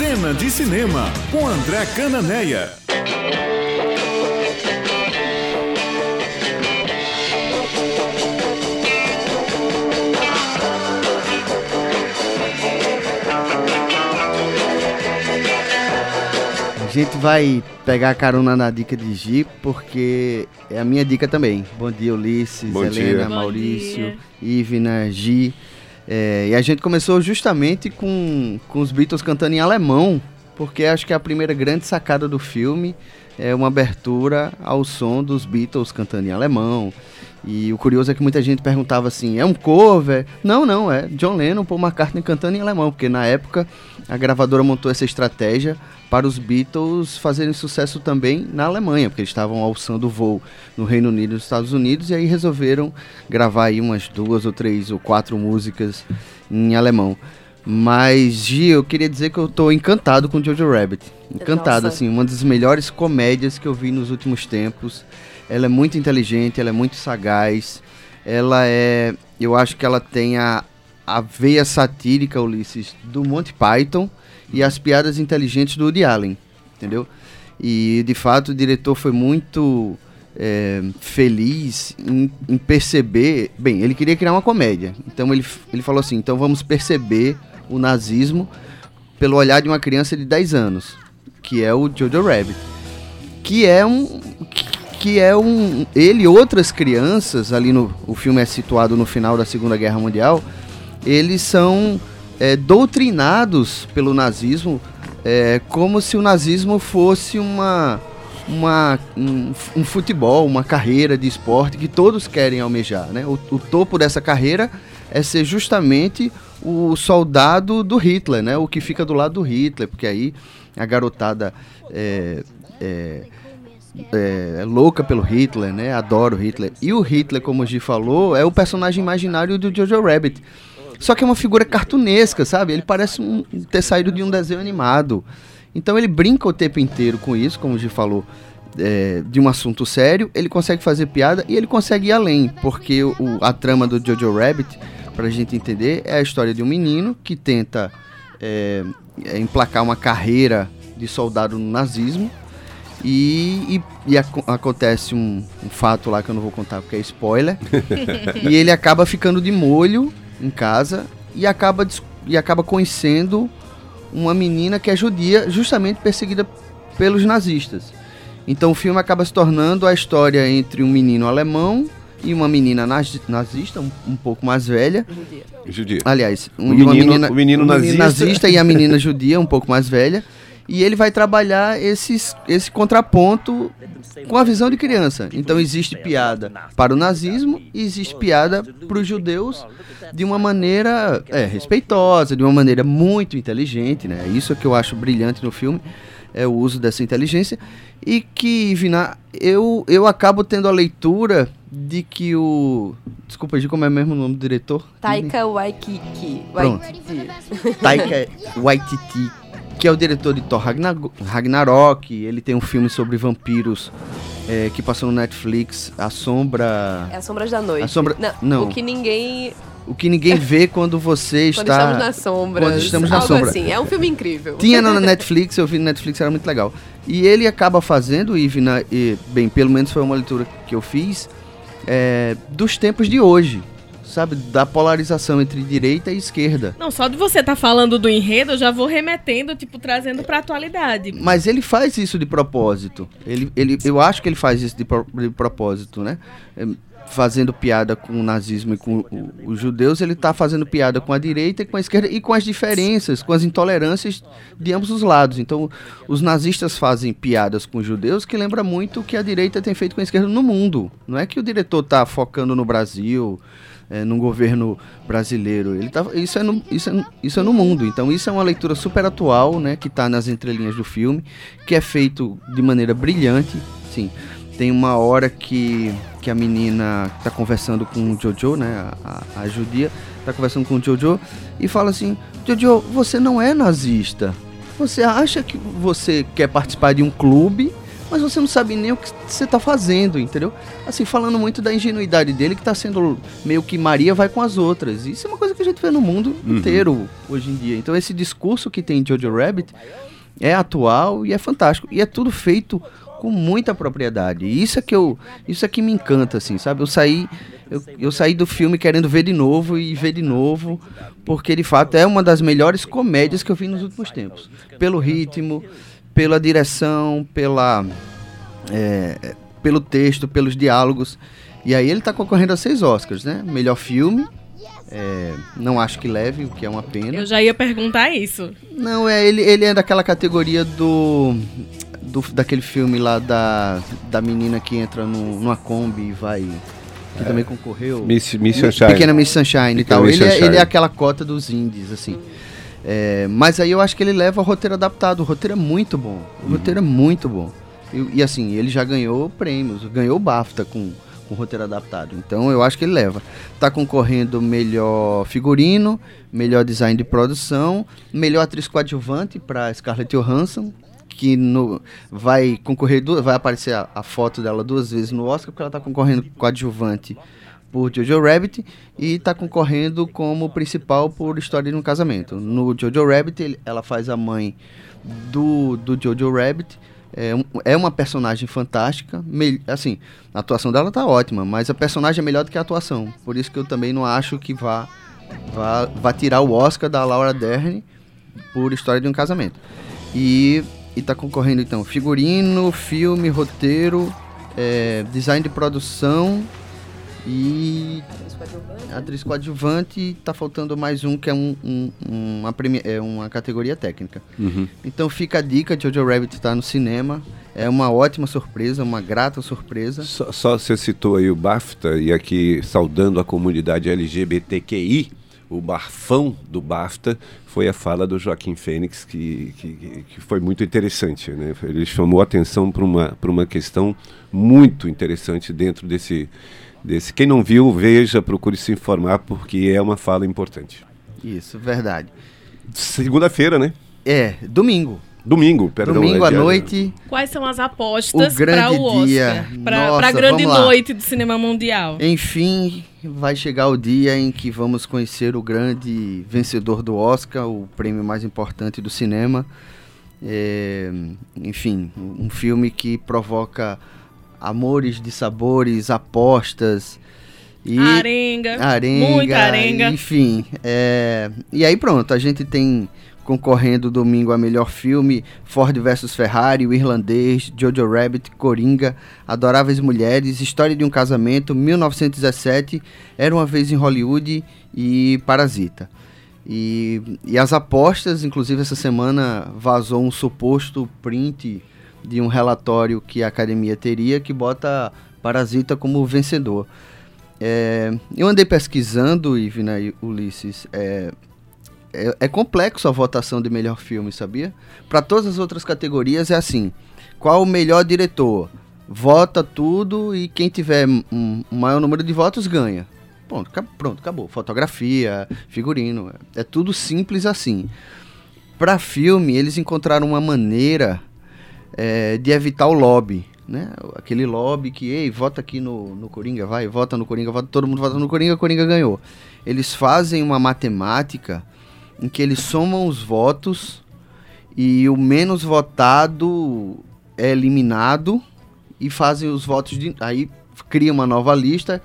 Cena de Cinema, com André Cananeia. A gente vai pegar a carona na dica de Gi, porque é a minha dica também. Bom dia, Ulisses, Bom Helena, dia. Maurício, Ivna, Gi. É, e a gente começou justamente com, com os Beatles cantando em alemão, porque acho que é a primeira grande sacada do filme é uma abertura ao som dos Beatles cantando em alemão. E o curioso é que muita gente perguntava assim: é um cover? Não, não, é John Lennon, Paul McCartney cantando em alemão, porque na época a gravadora montou essa estratégia para os Beatles fazerem sucesso também na Alemanha, porque eles estavam alçando o voo no Reino Unido e nos Estados Unidos, e aí resolveram gravar aí umas duas ou três ou quatro músicas em alemão. Mas, Gi, eu queria dizer que eu tô encantado com Jojo Rabbit. Encantado, Nossa. assim, uma das melhores comédias que eu vi nos últimos tempos. Ela é muito inteligente, ela é muito sagaz. Ela é. Eu acho que ela tem a, a veia satírica, Ulisses, do Monty Python e as piadas inteligentes do Woody Allen. Entendeu? E de fato o diretor foi muito é, feliz em, em perceber. Bem, ele queria criar uma comédia. Então ele, ele falou assim: então vamos perceber o nazismo pelo olhar de uma criança de 10 anos, que é o Jojo Rabbit. Que é um. Que- é um. Ele e outras crianças, ali no. O filme é situado no final da Segunda Guerra Mundial. Eles são é, doutrinados pelo nazismo é, como se o nazismo fosse uma, uma, um, um futebol, uma carreira de esporte que todos querem almejar. Né? O, o topo dessa carreira é ser justamente o soldado do Hitler, né? o que fica do lado do Hitler, porque aí a garotada é, é, é, louca pelo Hitler, né? Adora o Hitler. E o Hitler, como o Gi falou, é o personagem imaginário do Jojo Rabbit. Só que é uma figura cartunesca, sabe? Ele parece um- ter saído de um desenho animado. Então ele brinca o tempo inteiro com isso, como o Gi falou, é, de um assunto sério. Ele consegue fazer piada e ele consegue ir além, porque o, a trama do Jojo Rabbit, pra gente entender, é a história de um menino que tenta é, é, emplacar uma carreira de soldado no nazismo. E, e- e aco- acontece um, um fato lá que eu não vou contar porque é spoiler. e ele acaba ficando de molho em casa e acaba, e acaba conhecendo uma menina que é judia, justamente perseguida pelos nazistas. Então o filme acaba se tornando a história entre um menino alemão e uma menina nazi- nazista, um, um pouco mais velha. Judia. Aliás, um, O e uma menino- menina, o menino nazista. e a menina judia, um pouco mais velha. E ele vai trabalhar esses, esse contraponto com a visão de criança. Então existe piada para o nazismo e existe piada para os judeus de uma maneira é, respeitosa, de uma maneira muito inteligente, né? Isso é que eu acho brilhante no filme, é o uso dessa inteligência. E que, Vina, eu, eu acabo tendo a leitura de que o... Desculpa, Gi, como é mesmo o nome do diretor? Taika Waikiki. Pronto. Waititi. Taika Waititi, que é o diretor de Thor Ragnar- Ragnarok. Ele tem um filme sobre vampiros é, que passou no Netflix, A Sombra... É as sombras da noite. A sombra- Não, não. O que ninguém. O que ninguém vê quando você Quando está... estamos na sombra. quando estamos na algo sombra. assim. É um filme incrível. Tinha na Netflix, eu vi na Netflix, era muito legal. E ele acaba fazendo, Ivna, e, bem, pelo menos foi uma leitura que eu fiz, é, dos tempos de hoje, sabe? Da polarização entre direita e esquerda. Não, só de você estar falando do enredo, eu já vou remetendo, tipo, trazendo pra atualidade. Mas ele faz isso de propósito. Ele, ele, eu acho que ele faz isso de, pro- de propósito, né? É, Fazendo piada com o nazismo e com os judeus, ele está fazendo piada com a direita e com a esquerda e com as diferenças, com as intolerâncias de ambos os lados. Então, os nazistas fazem piadas com os judeus que lembra muito o que a direita tem feito com a esquerda no mundo. Não é que o diretor está focando no Brasil, é, no governo brasileiro. Ele tá, isso, é no, isso, é, isso é no mundo. Então isso é uma leitura super atual, né? Que está nas entrelinhas do filme, que é feito de maneira brilhante. Sim. Tem uma hora que, que a menina está conversando com o Jojo, né? A, a judia está conversando com o Jojo e fala assim: Jojo, você não é nazista. Você acha que você quer participar de um clube, mas você não sabe nem o que você tá fazendo, entendeu? Assim, falando muito da ingenuidade dele, que tá sendo meio que Maria vai com as outras. Isso é uma coisa que a gente vê no mundo inteiro hoje em dia. Então esse discurso que tem Jojo Rabbit é atual e é fantástico. E é tudo feito com muita propriedade. E isso é que eu, isso é que me encanta, assim, sabe? Eu saí, eu, eu saí do filme querendo ver de novo e ver de novo, porque de fato é uma das melhores comédias que eu vi nos últimos tempos. Pelo ritmo, pela direção, pela, é, pelo texto, pelos diálogos. E aí ele tá concorrendo a seis Oscars, né? Melhor filme. é, não acho que leve, o que é uma pena. Eu já ia perguntar isso. Não, é ele, ele é daquela categoria do, do daquele filme lá da, da menina que entra no, numa Kombi e vai que também concorreu. Miss, Miss Mi- Sunshine. Pequena Miss Sunshine e Pequena tal. Miss Ele é, Sunshine. ele é aquela cota dos indies, assim. É, mas aí eu acho que ele leva o roteiro adaptado. O roteiro é muito bom. O roteiro é muito bom. E, e, assim, ele já ganhou prêmios, ganhou o BAFTA com, com roteiro adaptado. Então eu acho que ele leva. Tá concorrendo melhor figurino, melhor design de produção, melhor atriz coadjuvante para Scarlett Johansson, que no, vai concorrer, vai aparecer a, a foto dela duas vezes no Oscar, porque ela tá concorrendo coadjuvante por Jojo Rabbit e está concorrendo como principal por História de um Casamento. No Jojo Rabbit, ela faz a mãe do, do Jojo Rabbit. É, é uma personagem fantástica. me- assim, a atuação dela tá ótima, mas a personagem é melhor do que a atuação. Por isso que eu também não acho que vá, vá, vá tirar o Oscar da Laura Dern por História de um Casamento. E, e tá concorrendo então figurino, filme, roteiro, é, design de produção e atriz coadjuvante tá faltando mais um que é um, um- uma, premi- é uma categoria técnica. Uhum. Então fica a dica, Jojo Rabbit tá no cinema. É uma ótima surpresa, uma grata surpresa. Só, só você citou aí o BAFTA, e aqui saudando a comunidade LGBTQI, o barfão do BAFTA foi a fala do Joaquim Fênix, que, que, que foi muito interessante. Né? Ele chamou a atenção para uma, pra uma questão muito interessante dentro desse, desse. Quem não viu, veja, procure se informar, porque é uma fala importante. Isso, verdade. Segunda-feira, né? É, domingo. Domingo, perdão. domingo é à noite. Quais são as apostas O grande para o dia. Oscar? Para a grande noite do cinema mundial. Enfim, vai chegar o dia em que vamos conhecer o grande vencedor do Oscar, o prêmio mais importante do cinema. É, enfim, um filme que provoca amores de sabores, apostas e Arenga, arenga, muita arenga. enfim. é, e aí pronto, a gente tem concorrendo domingo a melhor filme Ford vs Ferrari, O Irlandês, Jojo Rabbit, Coringa, Adoráveis Mulheres, História de um Casamento, 1917, Era uma vez em Hollywood e Parasita. E, e as apostas, inclusive essa semana vazou um suposto print de um relatório que a academia teria que bota Parasita como vencedor. É, eu andei pesquisando, Ivina e Ulisses, é, é, é complexo a votação de melhor filme, sabia? Para todas as outras categorias é assim: qual o melhor diretor? Vota tudo e quem tiver um, um maior número de votos ganha. Pronto, pronto, acabou. Fotografia, figurino, é tudo simples assim. Para filme, eles encontraram uma maneira é, de evitar o lobby, né? Aquele lobby que, ei, vota aqui no, no Coringa, vai, vota no Coringa, vota, todo mundo vota no Coringa, Coringa ganhou. Eles fazem uma matemática em que eles somam os votos e o menos votado é eliminado e fazem os votos de aí cria uma nova lista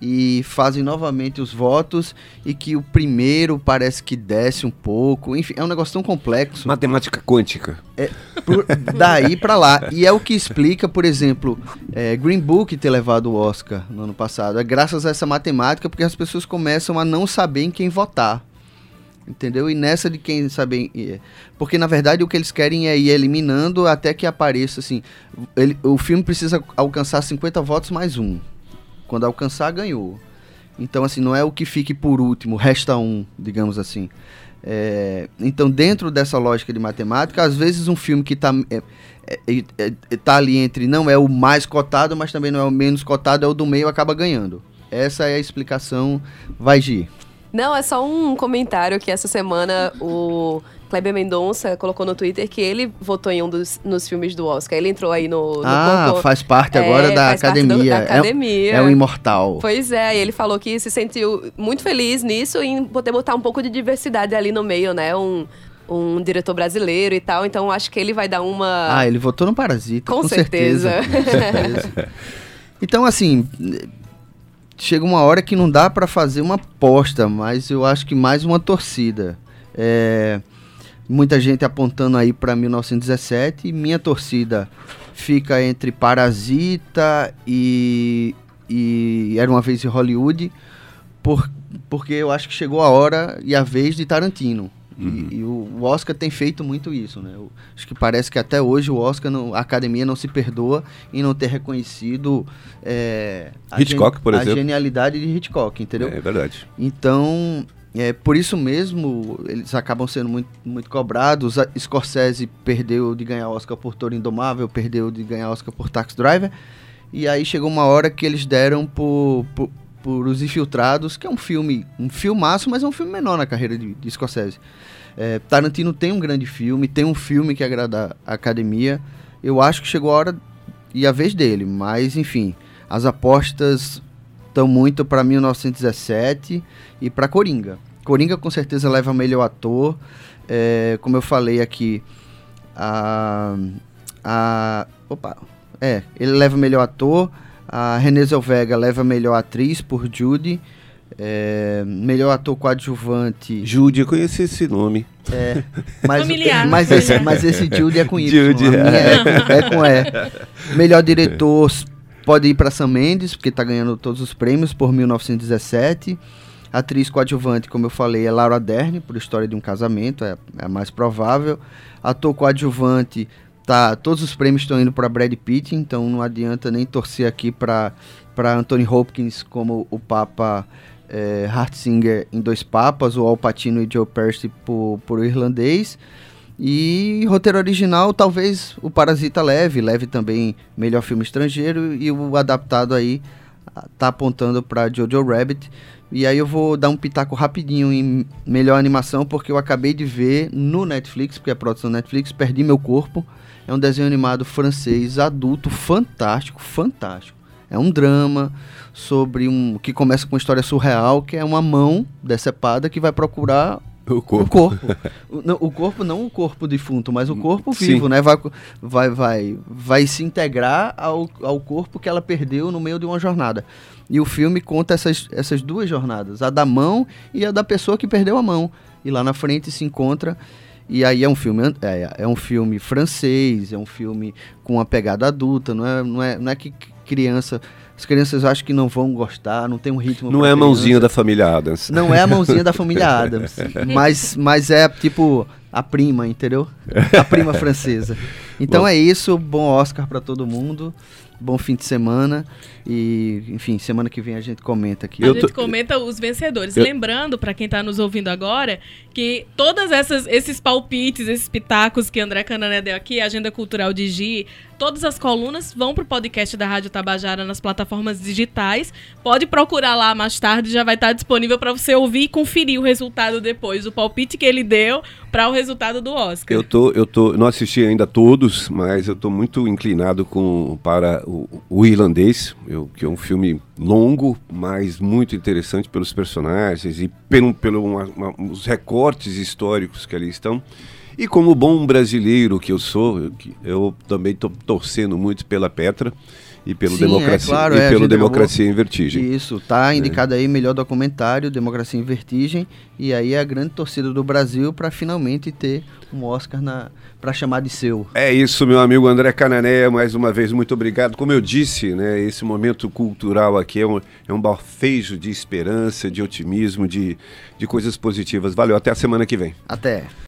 e fazem novamente os votos e que o primeiro parece que desce um pouco, enfim, é um negócio tão complexo. Matemática quântica. Por- daí pra lá. E é o que explica, por exemplo, é, Green Book ter levado o Oscar no ano passado. É graças a essa matemática, porque as pessoas começam a não saber em quem votar. Entendeu? E nessa de quem saber. é, Porque na verdade o que eles querem é ir eliminando até que apareça assim. ele- o filme precisa alcançar 50 votos mais um. Quando alcançar, ganhou. Então, assim, não é o que fique por último, resta um, digamos assim. É, então, dentro dessa lógica de matemática, às vezes um filme que está é, é, é, é, tá ali entre não é o mais cotado, mas também não é o menos cotado, é o do meio, acaba ganhando. Essa é a explicação. Vai, Gi. Não, é só um comentário que essa semana o Kleber Mendonça colocou no Twitter que ele votou em um dos nos filmes do Oscar. Ele entrou aí no, no Ah, concor- faz parte É, agora da faz parte do- academia. da É- academia. É, o imortal. Pois é, e ele falou que se sentiu muito feliz nisso em poder botar um pouco de diversidade ali no meio, né? Um, um diretor brasileiro e tal. Então acho que ele vai dar uma. Ah, ele votou no Parasita. Com Com, certeza. certeza. com certeza. Então, assim, chega uma hora que não dá pra fazer uma aposta, mas eu acho que mais uma torcida. É, muita gente apontando aí pra 1917 e minha torcida fica entre Parasita e, e Era uma vez em Hollywood, por, porque eu acho que chegou a hora e a vez de Tarantino. E, e o, Oscar tem feito muito isso, né? Eu acho que parece que até hoje o Oscar, não- a academia não se perdoa em não ter reconhecido é, a Hitchcock, por a genialidade de Hitchcock, entendeu? É verdade. Então, é, por isso mesmo, eles acabam sendo muito, muito cobrados. A Scorsese perdeu de ganhar Oscar por Toro Indomável, perdeu de ganhar Oscar por Taxi Driver. E aí chegou uma hora que eles deram por, por, por Os Infiltrados, que é um filme, um filmaço, mas é um filme menor na carreira de, de Scorsese. É, Tarantino tem um grande filme, tem um filme que agrada a academia. Eu acho que chegou a hora e a vez dele, mas enfim, as apostas estão muito para 1917 e para Coringa. Coringa com certeza leva melhor ator. É, como eu falei aqui, a, a. Opa! É, ele leva melhor ator. A Renée Zellweger leva melhor atriz por Judy. É, melhor ator coadjuvante. Jude, eu conheci esse nome. É, mas, Familiar, mas, familiar. esse, mas esse Judy é com Y. Judy, a minha é, é com E. Melhor diretor pode ir para Sam Mendes, porque tá ganhando todos os prêmios por 1917. Atriz coadjuvante, como eu falei, é Laura Dern, por História de um Casamento, é, é a mais provável. Ator coadjuvante, tá, todos os prêmios estão indo para Brad Pitt, então não adianta nem torcer aqui para Anthony Hopkins como o Papa é, Hartzinger em Dois Papas, o Al Pacino e Joe Pesci por, por irlandês. E roteiro original, talvez o Parasita leve, leve também melhor filme estrangeiro e o adaptado aí tá apontando para Jojo Rabbit. E aí eu vou dar um pitaco rapidinho em melhor animação porque eu acabei de ver no Netflix, porque é produção Netflix, Perdi Meu Corpo. É um desenho animado francês adulto fantástico, fantástico. É um drama sobre um que começa com uma história surreal, que é uma mão decepada que vai procurar O o corpo. corpo. o, não, o corpo não o corpo defunto, mas o corpo Sim. vivo, né? Vai, vai, vai, vai se integrar ao, ao corpo que ela perdeu no meio de uma jornada. E o filme conta essas, essas duas jornadas, a da mão e a da pessoa que perdeu a mão. E lá na frente se encontra. E aí é um filme é, é um filme francês, é um filme com uma pegada adulta, não é, não é, não é que criança. As crianças acham que não vão gostar, não tem um ritmo. Não é a mãozinha da família Adams. Não é a mãozinha da família Adams. mas, mas é tipo a prima, entendeu? A prima francesa. Então Bom. é isso. Bom Oscar pra todo mundo. Bom fim de semana. E, enfim, semana que vem a gente comenta aqui. A Eu gente tô- comenta os vencedores. Eu- Lembrando, pra quem tá nos ouvindo agora, que todas essas esses palpites, esses pitacos que André Canané deu aqui, Agenda Cultural de Gi, todas as colunas vão pro podcast da Rádio Tabajara nas plataformas digitais. Pode procurar lá mais tarde, já vai estar disponível pra você ouvir e conferir o resultado depois, o palpite que ele deu para o resultado do Oscar. Eu tô, eu tô, não assisti ainda todos, mas eu tô muito inclinado com para o, o irlandês, eu, que é um filme longo, mas muito interessante pelos personagens e pelo, pelo uma- uma- os recortes históricos que ali estão. E como bom brasileiro que eu sou, eu, também estou torcendo muito pela Petra e pelo Sim, é democracia claro, e é, pelo democracia em vertigem. Isso, tá indicado aí melhor documentário, Democracia em Vertigem. E aí é a grande torcida do Brasil pra finalmente ter um Oscar na, pra chamar de seu. É isso, meu amigo André Canané, mais uma vez, muito obrigado. Como eu disse, né, esse momento cultural aqui é um, é um bafejo de esperança, de otimismo, de, de coisas positivas. Valeu, até a semana que vem. Até.